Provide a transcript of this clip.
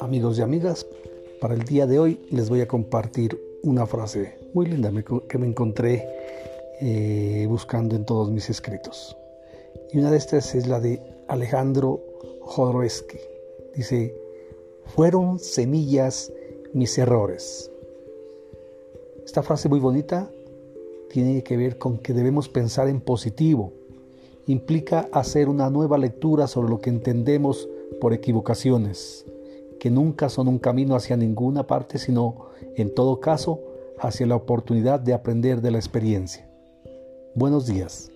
amigos y amigas. Para el día de hoy les voy a compartir una frase muy linda que me encontré eh, buscando en todos mis escritos. Y una de estas es la de Alejandro Jodorowsky. Dice, fueron semillas mis errores. Esta frase muy bonita tiene que ver con que debemos pensar en positivo. Implica hacer una nueva lectura sobre lo que entendemos por equivocaciones, que nunca son un camino hacia ninguna parte, sino, en todo caso, hacia la oportunidad de aprender de la experiencia. Buenos días.